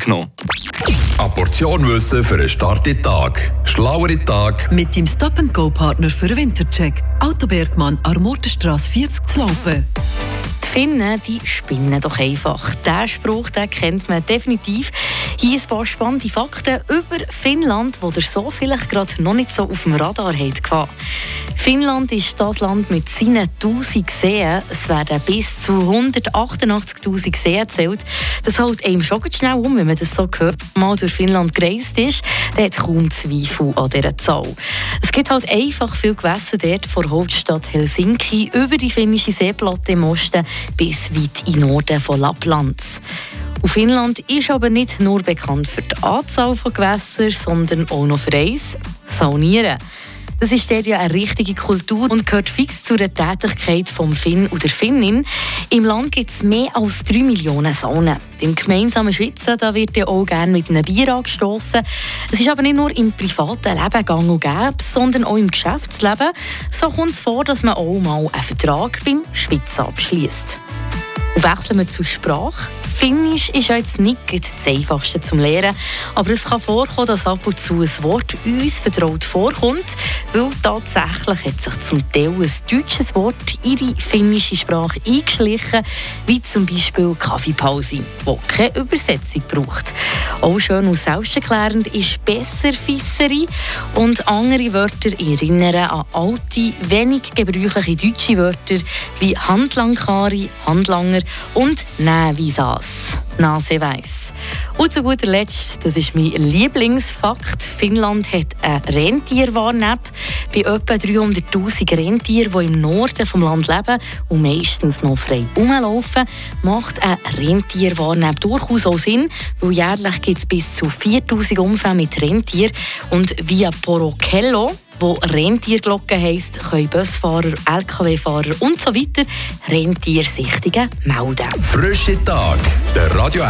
genommen. Eine Portion Wissen für einen starken Tag. Schlauere Tag. Mit dem Stop-and-Go-Partner für den Wintercheck. Autobergmann, Armortenstrasse 40 zu laufen. Finnen, die spinnen doch einfach. Der Spruch den kennt man definitiv. Hier ein paar spannende Fakten über Finnland, wo ihr so vielleicht gerade noch nicht so auf dem Radar habt. Finnland ist das Land mit seinen 1000 Seen. Es werden bis zu 188.000 Seen gezählt. Das hält einem schon schnell um, wenn man das so hört. Mal durch Finnland gereist ist, der hat kaum Zweifel an dieser Zahl. Es gibt halt einfach viel Gewässer dort von Hauptstadt Helsinki über die finnische Seeplatte im Osten bis weit in Norden von Lappland. Und Finnland ist aber nicht nur bekannt für die Anzahl von Gewässern, sondern auch noch für eins, Saunieren. Das ist der ja eine richtige Kultur und gehört fix zu der Tätigkeit vom Finn oder Finnin. Im Land gibt es mehr als 3 Millionen Saunen. Im gemeinsamen Schwitzen da wird ja auch gerne mit einem Bier angestoßen. Es ist aber nicht nur im privaten Leben gang und gäbe, sondern auch im Geschäftsleben. So kommt es vor, dass man auch mal einen Vertrag beim Schwitzen abschließt. Wechseln wir zur Sprache. Finnisch ist ja jetzt nicht das einfachste zum Lernen, aber es kann vorkommen, dass ab und zu ein Wort uns vertraut vorkommt, weil tatsächlich hat sich zum Teil ein deutsches Wort in die finnische Sprache eingeschlichen, wie zum Beispiel Kaffeepause, wo keine Übersetzung braucht. Auch schön und selbsterklärend ist Besserfisserei und andere Wörter erinnern an alte, wenig gebräuchliche deutsche Wörter wie Handlangkari, Handlanger und Nähvisas. Nase weiss. Und zu guter Letzt, das ist mein Lieblingsfakt, Finnland hat eine Rentierwarn-App. Bei etwa 300'000 Rentieren, die im Norden des Landes leben und meistens noch frei rumlaufen, macht eine Rentierwarn-App durchaus auch Sinn, weil jährlich gibt es bis zu 4000 Unfälle mit Rentier und via Porokello wo Rentierglocke heisst, können Busfahrer, LKW-Fahrer und so Rentiersichtungen melden. Frische Tag, der Radio